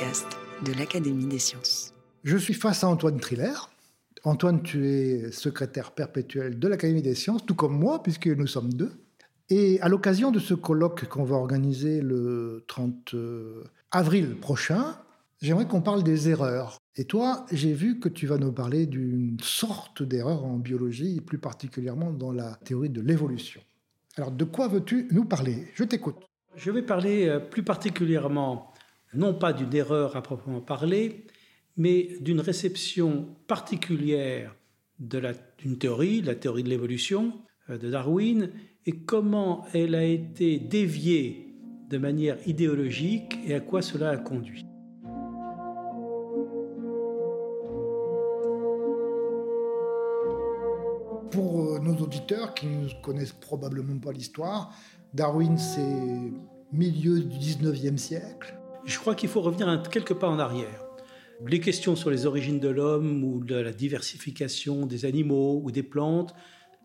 Podcast de l'Académie des sciences. Je suis face à Antoine Triller. Antoine, tu es secrétaire perpétuel de l'Académie des sciences, tout comme moi, puisque nous sommes deux. Et à l'occasion de ce colloque qu'on va organiser le 30 avril prochain, j'aimerais qu'on parle des erreurs. Et toi, j'ai vu que tu vas nous parler d'une sorte d'erreur en biologie, plus particulièrement dans la théorie de l'évolution. Alors, de quoi veux-tu nous parler? Je t'écoute. Je vais parler euh, plus particulièrement, non pas d'une erreur à proprement parler, mais d'une réception particulière d'une théorie, la théorie de l'évolution euh, de Darwin, et comment elle a été déviée de manière idéologique et à quoi cela a conduit. Pour euh, nos auditeurs qui ne connaissent probablement pas l'histoire, Darwin, c'est milieu du 19e siècle. Je crois qu'il faut revenir quelques pas en arrière. Les questions sur les origines de l'homme ou de la diversification des animaux ou des plantes,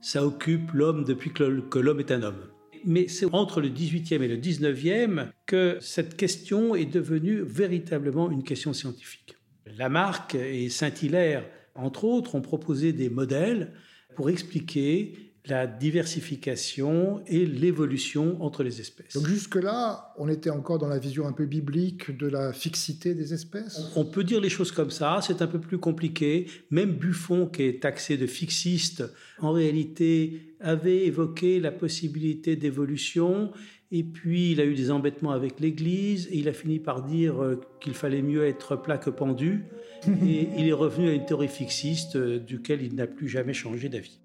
ça occupe l'homme depuis que l'homme est un homme. Mais c'est entre le 18e et le 19e que cette question est devenue véritablement une question scientifique. Lamarck et Saint-Hilaire, entre autres, ont proposé des modèles pour expliquer la diversification et l'évolution entre les espèces. Donc jusque-là, on était encore dans la vision un peu biblique de la fixité des espèces? On peut dire les choses comme ça, c'est un peu plus compliqué. Même Buffon, qui est taxé de fixiste, en réalité avait évoqué la possibilité d'évolution, et puis il a eu des embêtements avec l'Église, et il a fini par dire euh, qu'il fallait mieux être plat que pendu, et il est revenu à une théorie fixiste euh, duquel il n'a plus jamais changé d'avis.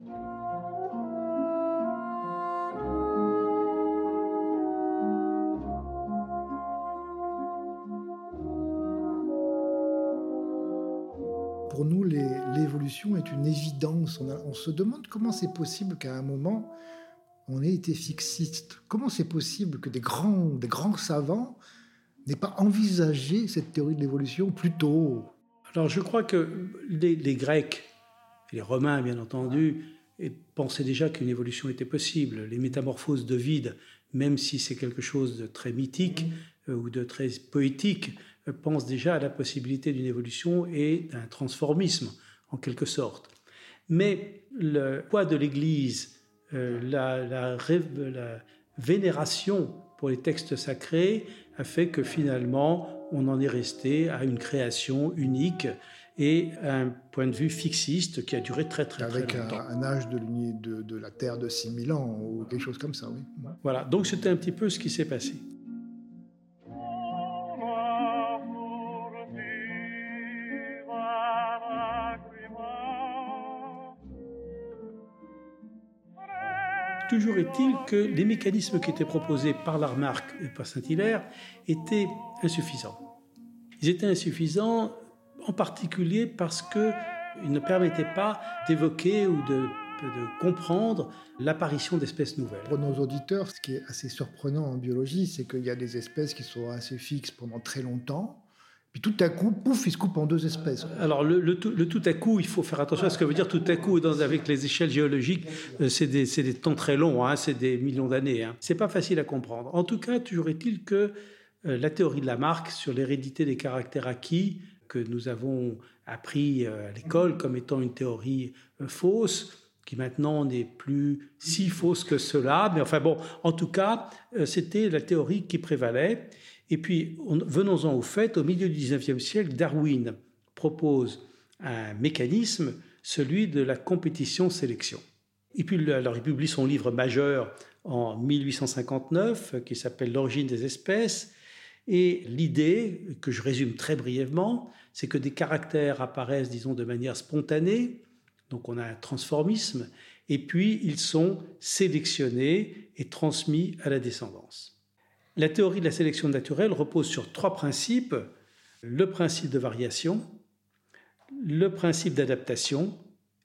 Pour nous, l'évolution est une évidence. On, se demande comment c'est possible qu'à un moment, on ait été fixiste. Comment c'est possible que des grands, des grands savants n'aient pas envisagé cette théorie de l'évolution plus tôt? Alors je crois que les, les Grecs, et les Romains bien entendu, pensaient déjà qu'une évolution était possible. Les métamorphoses de vide, même si c'est quelque chose de très mythique euh, ou de très poétique, pense déjà à la possibilité d'une évolution et d'un transformisme, en quelque sorte. Mais le poids de l'Église, euh, la, la, vénération pour les textes sacrés a fait que finalement, on en est resté à une création unique et à un point de vue fixiste qui a duré très très, longtemps. Avec un, âge de, de, de la Terre de 6000 ans ou quelque chose comme ça, oui. Voilà, donc c'était un petit peu ce qui s'est passé. Toujours est-il que les mécanismes qui étaient proposés par Lamarck et par Saint-Hilaire étaient insuffisants. Ils étaient insuffisants en particulier parce qu'ils ne permettaient pas d'évoquer ou de comprendre l'apparition d'espèces nouvelles. Pour nos auditeurs, ce qui est assez surprenant en biologie, c'est qu'il y a des espèces qui sont assez fixes pendant très longtemps, puis tout à coup, pouf, il se coupe en deux espèces. Alors le, tout, à coup, il faut faire attention à ce que veut dire tout à coup avec les échelles géologiques. Euh, c'est des, temps très longs, hein, c'est des millions d'années. Hein. C'est pas facile à comprendre. En tout cas, toujours est-il que euh, la théorie de Lamarck sur l'hérédité des caractères acquis que nous avons appris euh, à l'école comme étant une théorie fausse, qui maintenant n'est plus si fausse que cela. Mais enfin bon, en tout cas, c'était la théorie qui prévalait. Et puis, venons-en au fait, au milieu du 19e siècle, Darwin propose un mécanisme, celui de la compétition-sélection. Et puis, alors, il publie son livre majeur en 1859, qui s'appelle L'origine des espèces. Et l'idée, que je résume très brièvement, c'est que des caractères apparaissent, disons, de manière spontanée, donc on a un transformisme, et puis ils sont sélectionnés et transmis à la descendance. La théorie de la sélection naturelle repose sur trois principes. Le principe de variation, le principe d'adaptation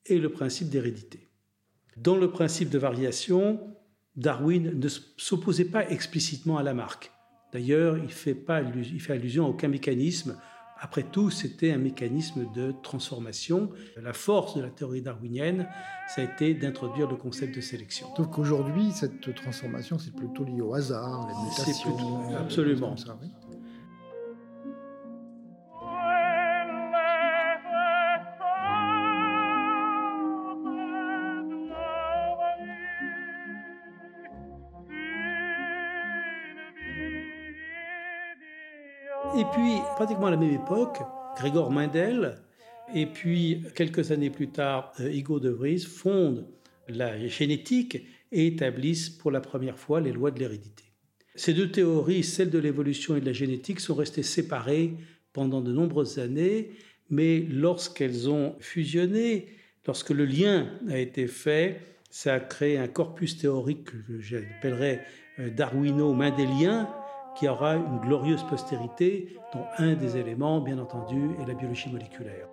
et le principe d'hérédité. Dans le principe de variation, Darwin ne s'opposait pas explicitement à Lamarck. D'ailleurs, il fait, il fait allusion à aucun mécanisme. Après tout, c'était un mécanisme de transformation. La force de la théorie darwinienne, ça a été d'introduire le concept de sélection. Donc aujourd'hui, cette transformation, c'est plutôt lié au hasard, les mutations. Plutôt, absolument. Ça, oui. Pratiquement à la même époque, Grégor Mendel et puis quelques années plus tard, Hugo de Vries fondent la génétique et établissent pour la première fois les lois de l'hérédité. Ces deux théories, celle de l'évolution et de la génétique, sont restées séparées pendant de nombreuses années, mais lorsqu'elles ont fusionné, lorsque le lien a été fait, ça a créé un corpus théorique que j'appellerais darwino-mendélien, qui aura une glorieuse postérité, dont un des éléments, bien entendu, est la biologie moléculaire.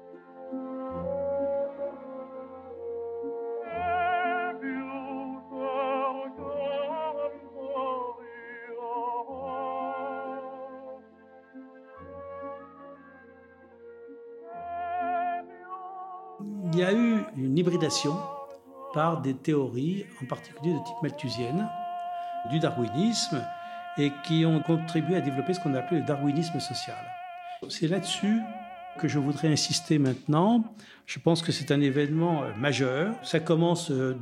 Il y a eu une hybridation par des théories, en particulier de type malthusienne, du darwinisme, et qui ont contribué à développer ce qu'on appelait le darwinisme social. C'est là-dessus que je voudrais insister maintenant. Je pense que c'est un événement euh, majeur. Ça commence euh,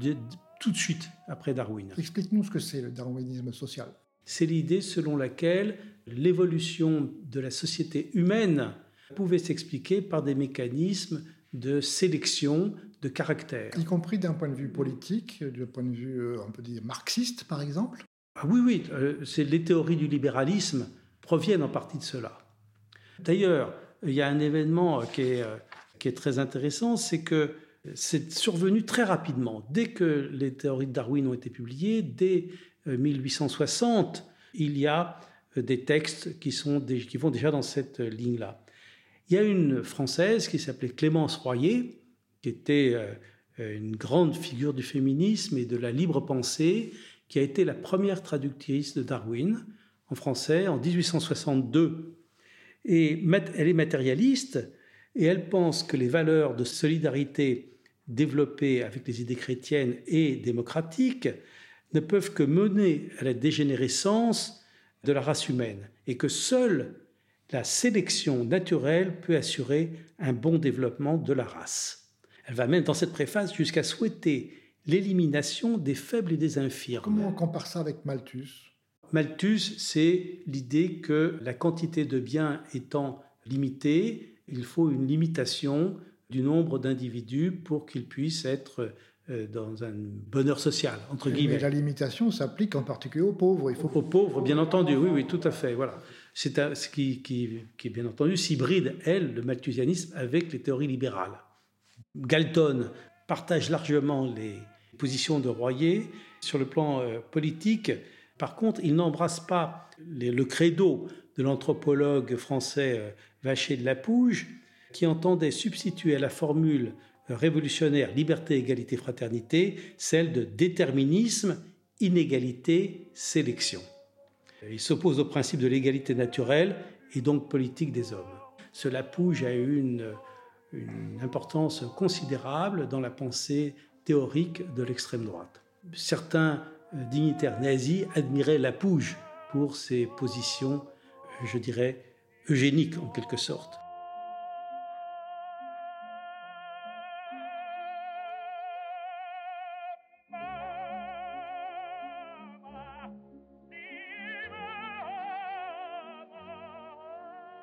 tout de suite après Darwin. Explique-nous ce que c'est le darwinisme social. C'est l'idée selon laquelle l'évolution de la société humaine pouvait s'expliquer par des mécanismes de sélection de caractère. Y compris d'un point de vue politique, d'un point de vue, euh, on peut dire, marxiste, par exemple ah oui, oui, c'est les théories du libéralisme proviennent en partie de cela. D'ailleurs, il y a un événement qui est, qui est très intéressant, c'est que c'est survenu très rapidement. Dès que les théories de Darwin ont été publiées, dès 1860, il y a des textes qui vont déjà dans cette ligne-là. Il y a une Française qui s'appelait Clémence Royer, qui était une grande figure du féminisme et de la libre pensée, qui a été la première traductrice de Darwin en français en 1862. Et elle est matérialiste et elle pense que les valeurs de solidarité développées avec les idées chrétiennes et démocratiques ne peuvent que mener à la dégénérescence de la race humaine et que seule la sélection naturelle peut assurer un bon développement de la race. Elle va même dans cette préface jusqu'à souhaiter l'élimination des faibles et des infirmes. Comment on compare ça avec Malthus? Malthus, c'est l'idée que la quantité de biens étant limitée, il faut une limitation du nombre d'individus pour qu'ils puissent être euh, dans un bonheur social, entre guillemets. Mais la limitation s'applique en particulier aux pauvres. Il faut... Aux pauvres, bien entendu, oui, oui, tout à fait. Voilà. C'est ce qui, qui, qui, bien entendu, s'hybride, elle, le malthusianisme, avec les théories libérales. Galton partage largement les positions de Royer sur le plan euh, politique. Par contre, il n'embrasse pas le credo de l'anthropologue français euh, Vacher de Lapouge, qui entendait substituer à la formule révolutionnaire liberté, égalité, fraternité celle de déterminisme, inégalité, sélection. Il s'oppose au principe de l'égalité naturelle et donc politique des hommes. Ce Lapouge a eu une importance considérable dans la pensée théorique de l'extrême droite. Certains euh, dignitaires nazis admiraient Lapouge pour ses positions, je dirais, eugéniques en quelque sorte.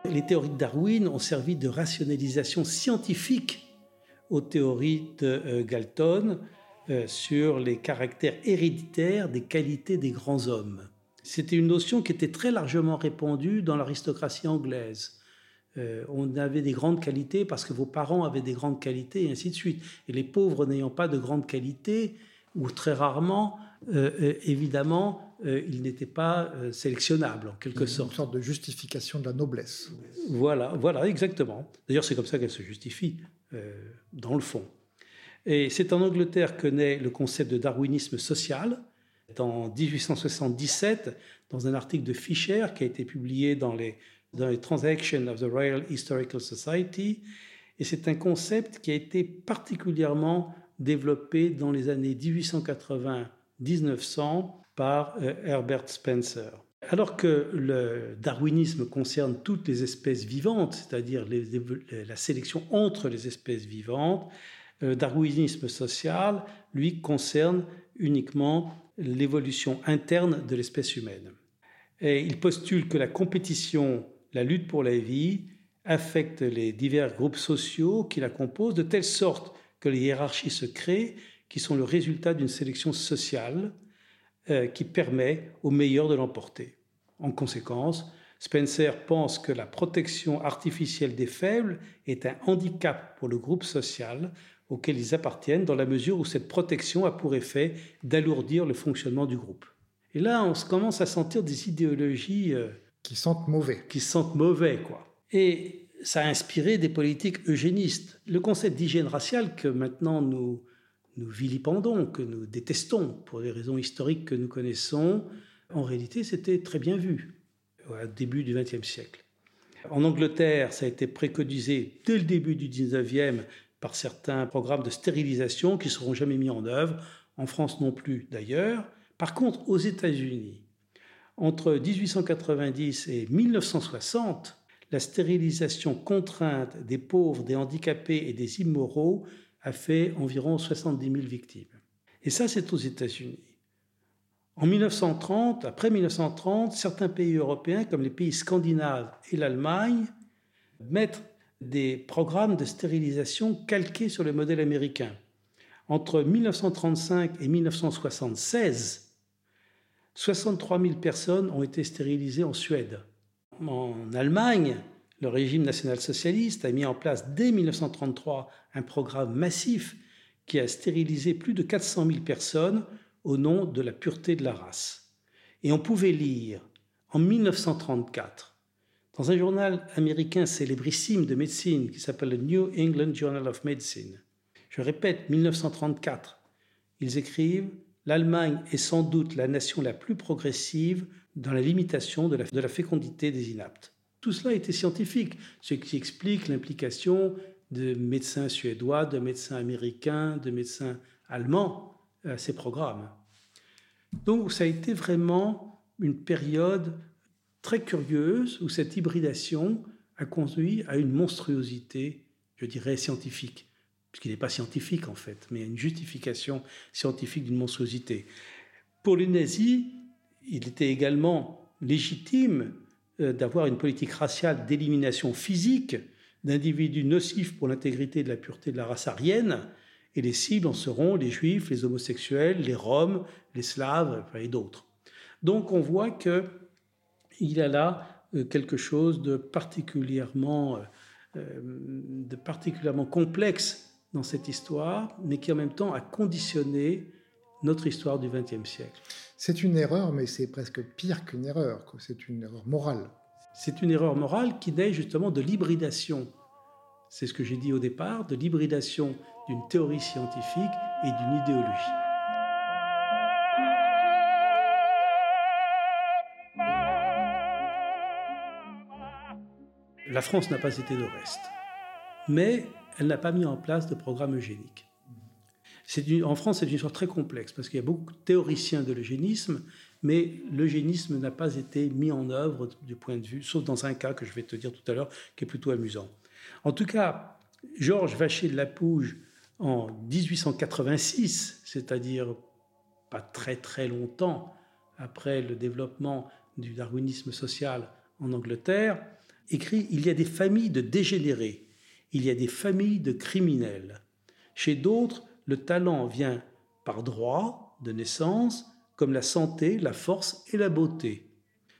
les théories de Darwin ont servi de rationalisation scientifique aux théories de euh, Galton euh, sur les caractères héréditaires des qualités des grands hommes. C'était une notion qui était très largement répandue dans l'aristocratie anglaise. Euh, on avait des grandes qualités parce que vos parents avaient des grandes qualités et ainsi de suite. Et les pauvres n'ayant pas de grandes qualités, ou très rarement, évidemment, il n'était pas sélectionnable en quelque sorte. Une sorte de justification de la noblesse. Voilà, voilà, exactement. D'ailleurs, c'est comme ça qu'elle se justifie, dans le fond. Et c'est en Angleterre que naît le concept de darwinisme social, en 1877, dans un article de Fisher qui a été publié dans les, dans les Transactions of the Royal Historical Society. Et c'est un concept qui a été particulièrement développé dans les années 1880-1900 par euh, Herbert Spencer. Alors que le darwinisme concerne toutes les espèces vivantes, c'est-à-dire la sélection entre les espèces vivantes, le darwinisme social, lui, concerne uniquement l'évolution interne de l'espèce humaine. Et il postule que la compétition, la lutte pour la vie, affecte les divers groupes sociaux qui la composent de telle sorte que les hiérarchies se créent, qui sont le résultat d'une sélection sociale euh, qui permet aux meilleurs de l'emporter. En conséquence, Spencer pense que la protection artificielle des faibles est un handicap pour le groupe social auquel ils appartiennent, dans la mesure où cette protection a pour effet d'alourdir le fonctionnement du groupe. Et là, on commence à sentir des idéologies euh, qui sentent mauvais. Qui sentent mauvais, quoi. Et ça a inspiré des politiques eugénistes. Le concept d'hygiène raciale que maintenant nous, nous vilipendons, que nous détestons pour les raisons historiques que nous connaissons, en réalité, c'était très bien vu au début du XXe siècle. En Angleterre, ça a été préconisé dès le début du XIXe par certains programmes de stérilisation qui ne seront jamais mis en œuvre, en France non plus d'ailleurs. Par contre, aux États-Unis, entre 1890 et 1960, la stérilisation contrainte des pauvres, des handicapés et des immoraux a fait environ 70 000 victimes. Et ça, c'est aux États-Unis. En 1930, après 1930, certains pays européens, comme les pays scandinaves et l'Allemagne, mettent des programmes de stérilisation calqués sur le modèle américain. Entre 1935 et 1976, 63 000 personnes ont été stérilisées en Suède. En Allemagne, le régime national-socialiste a mis en place dès 1933 un programme massif qui a stérilisé plus de 400 000 personnes au nom de la pureté de la race. Et on pouvait lire en 1934 dans un journal américain célébrissime de médecine qui s'appelle le New England Journal of Medicine. Je répète, 1934, ils écrivent L'Allemagne est sans doute la nation la plus progressive dans la limitation de la, de la fécondité des inaptes. Tout cela était scientifique, ce qui explique l'implication de médecins suédois, de médecins américains, de médecins allemands à ces programmes. Donc ça a été vraiment une période très curieuse où cette hybridation a conduit à une monstruosité, je dirais, scientifique, puisqu'il n'est pas scientifique en fait, mais à une justification scientifique d'une monstruosité. Pour les nazis, il était également légitime d'avoir une politique raciale d'élimination physique d'individus nocifs pour l'intégrité de la pureté de la race aryenne, et les cibles en seront les juifs, les homosexuels, les roms, les slaves et d'autres. Donc on voit que il y a là euh, quelque chose de particulièrement, euh, euh, de particulièrement complexe dans cette histoire, mais qui en même temps a conditionné notre histoire du XXe siècle. C'est une erreur, mais c'est presque pire qu'une erreur. C'est une erreur morale. C'est une erreur morale qui naît justement de l'hybridation. C'est ce que j'ai dit au départ, de l'hybridation d'une théorie scientifique et d'une idéologie. La France n'a pas été de reste. Mais elle n'a pas mis en place de programme eugénique. En France, c'est une histoire très complexe parce qu'il y a beaucoup de théoriciens de l'eugénisme, mais l'eugénisme n'a pas été mis en œuvre du point de vue, sauf dans un cas que je vais te dire tout à l'heure, qui est plutôt amusant. En tout cas, Georges Vacher de Lapouge, en 1886, c'est-à-dire pas très très longtemps après le développement du darwinisme social en Angleterre, écrit Il y a des familles de dégénérés, il y a des familles de criminels. Chez d'autres, le talent vient par droit de naissance, comme la santé, la force et la beauté.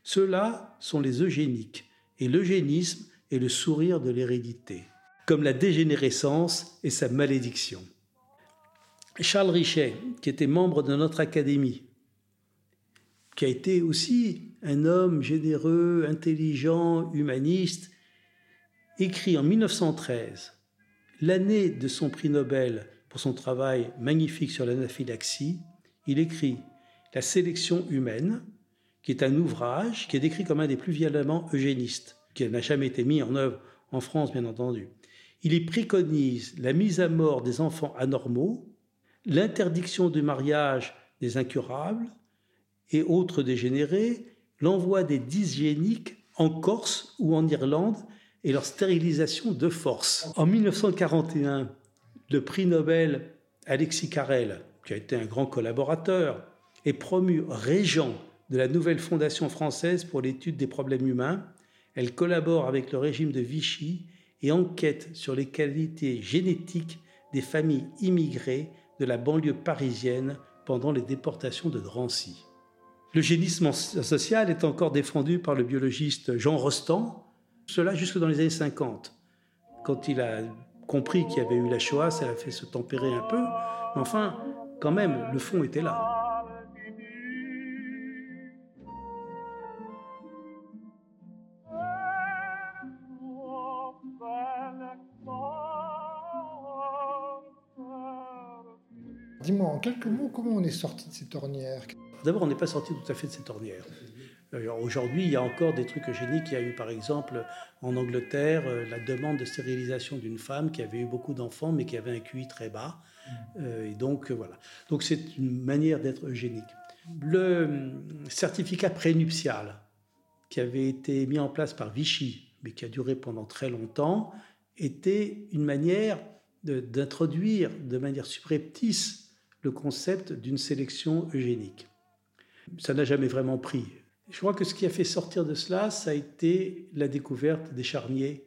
Ceux-là sont les eugéniques, et l'eugénisme est le sourire de l'hérédité, comme la dégénérescence et sa malédiction. Charles Richet, qui était membre de notre académie qui a été aussi un homme généreux, intelligent, humaniste, écrit en 1913, l'année de son prix Nobel pour son travail magnifique sur l'anaphylaxie, il écrit La sélection humaine, qui est un ouvrage qui est décrit comme un des plus violemment eugénistes, qui n'a jamais été mis en œuvre en France, bien entendu. Il y préconise la mise à mort des enfants anormaux, l'interdiction du mariage des incurables et autres dégénérés, l'envoi des dysgéniques en Corse ou en Irlande et leur stérilisation de force. En 1941, le prix Nobel Alexis Carrel, qui a été un grand collaborateur, est promu régent de la nouvelle Fondation française pour l'étude des problèmes humains. Elle collabore avec le régime de Vichy et enquête sur les qualités génétiques des familles immigrées de la banlieue parisienne pendant les déportations de Drancy. Le génisme social est encore défendu par le biologiste Jean Rostand, cela jusque dans les années 50. Quand il a compris qu'il y avait eu la Shoah, ça l'a fait se tempérer un peu, mais enfin, quand même, le fond était là. Dis-moi en quelques mots comment on est sorti de cette ornière D'abord, on n'est pas sorti tout à fait de cette ornière. Aujourd'hui, il y a encore des trucs eugéniques. Il y a eu par exemple en Angleterre euh, la demande de stérilisation d'une femme qui avait eu beaucoup d'enfants mais qui avait un QI très bas. Euh, et donc euh, voilà. Donc c'est une manière d'être eugénique. Le certificat prénuptial qui avait été mis en place par Vichy, mais qui a duré pendant très longtemps, était une manière d'introduire de manière subreptice le concept d'une sélection eugénique. Ça n'a jamais vraiment pris. Je crois que ce qui a fait sortir de cela, ça a été la découverte des charniers,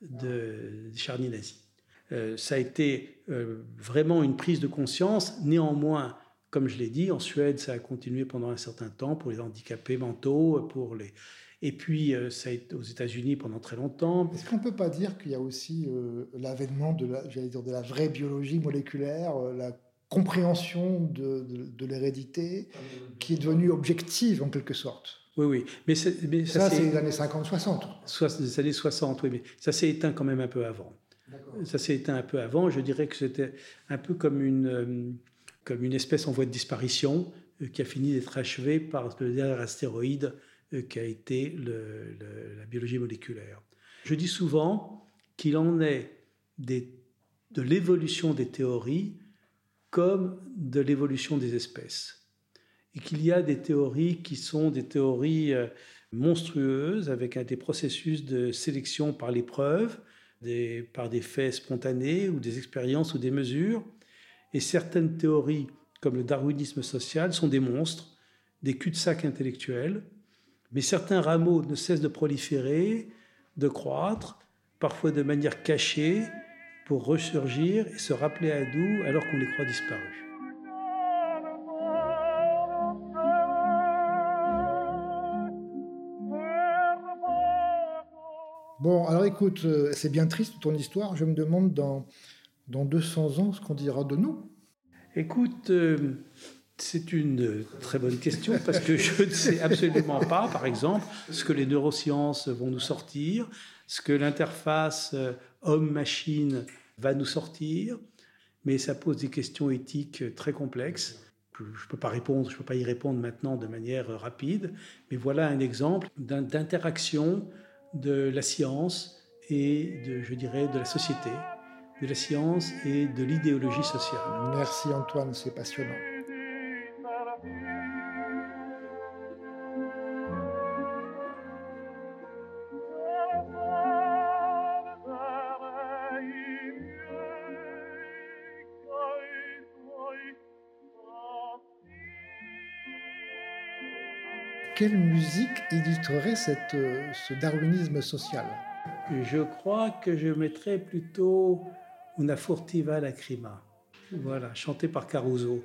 de, des charniers nazis. Euh, ça a été euh, vraiment une prise de conscience. Néanmoins, comme je l'ai dit, en Suède, ça a continué pendant un certain temps pour les handicapés mentaux, pour les, et puis, euh, ça a été aux États-Unis pendant très longtemps. Est-ce qu'on ne peut pas dire qu'il y a aussi l'avènement de la, de la vraie biologie moléculaire, la compréhension de, de, l'hérédité qui est devenue objective en quelque sorte. Oui, oui. Mais, mais ça, c'est les années 50-60. Les années 60, oui, mais ça s'est éteint quand même un peu avant. Ça s'est éteint un peu avant. Je dirais que c'était un peu comme une, euh, comme une espèce en voie de disparition euh, qui a fini d'être achevée par le dernier astéroïde euh, qui a été le, la biologie moléculaire. Je dis souvent qu'il en est des, de l'évolution des théories comme de l'évolution des espèces. Et qu'il y a des théories qui sont des théories euh, monstrueuses avec des processus de sélection par l'épreuve, par des faits spontanés ou des expériences ou des mesures. Et certaines théories, comme le darwinisme social, sont des monstres, des cul-de-sac intellectuels. Mais certains rameaux ne cessent de proliférer, de croître, parfois de manière cachée, pour ressurgir et se rappeler à nous alors qu'on les croit disparus. Bon, alors écoute, euh, c'est bien triste ton histoire. Je me demande dans, dans 200 ans ce qu'on dira de nous. Écoute, euh, c'est une très bonne question parce que je ne sais absolument pas, par exemple, ce que les neurosciences vont nous sortir, ce que l'interface euh, homme-machine va nous sortir, mais ça pose des questions éthiques très complexes. Je ne peux pas répondre, je peux pas y répondre maintenant de manière rapide, mais voilà un exemple d'interaction de la science et de, je dirais, de la société, de la science et de l'idéologie sociale. Merci Antoine, c'est passionnant. Quelle musique illustrerait cette, euh, ce darwinisme social Je crois que je mettrais plutôt Una furtiva lacrima, voilà, chanté par Caruso.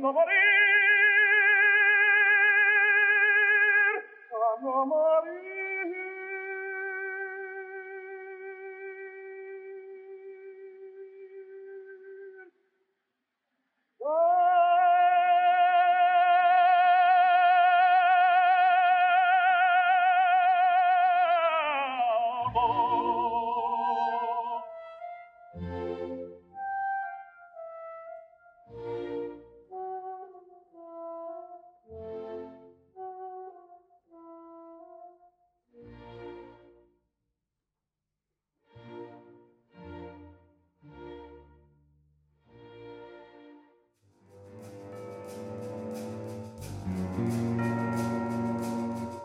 morire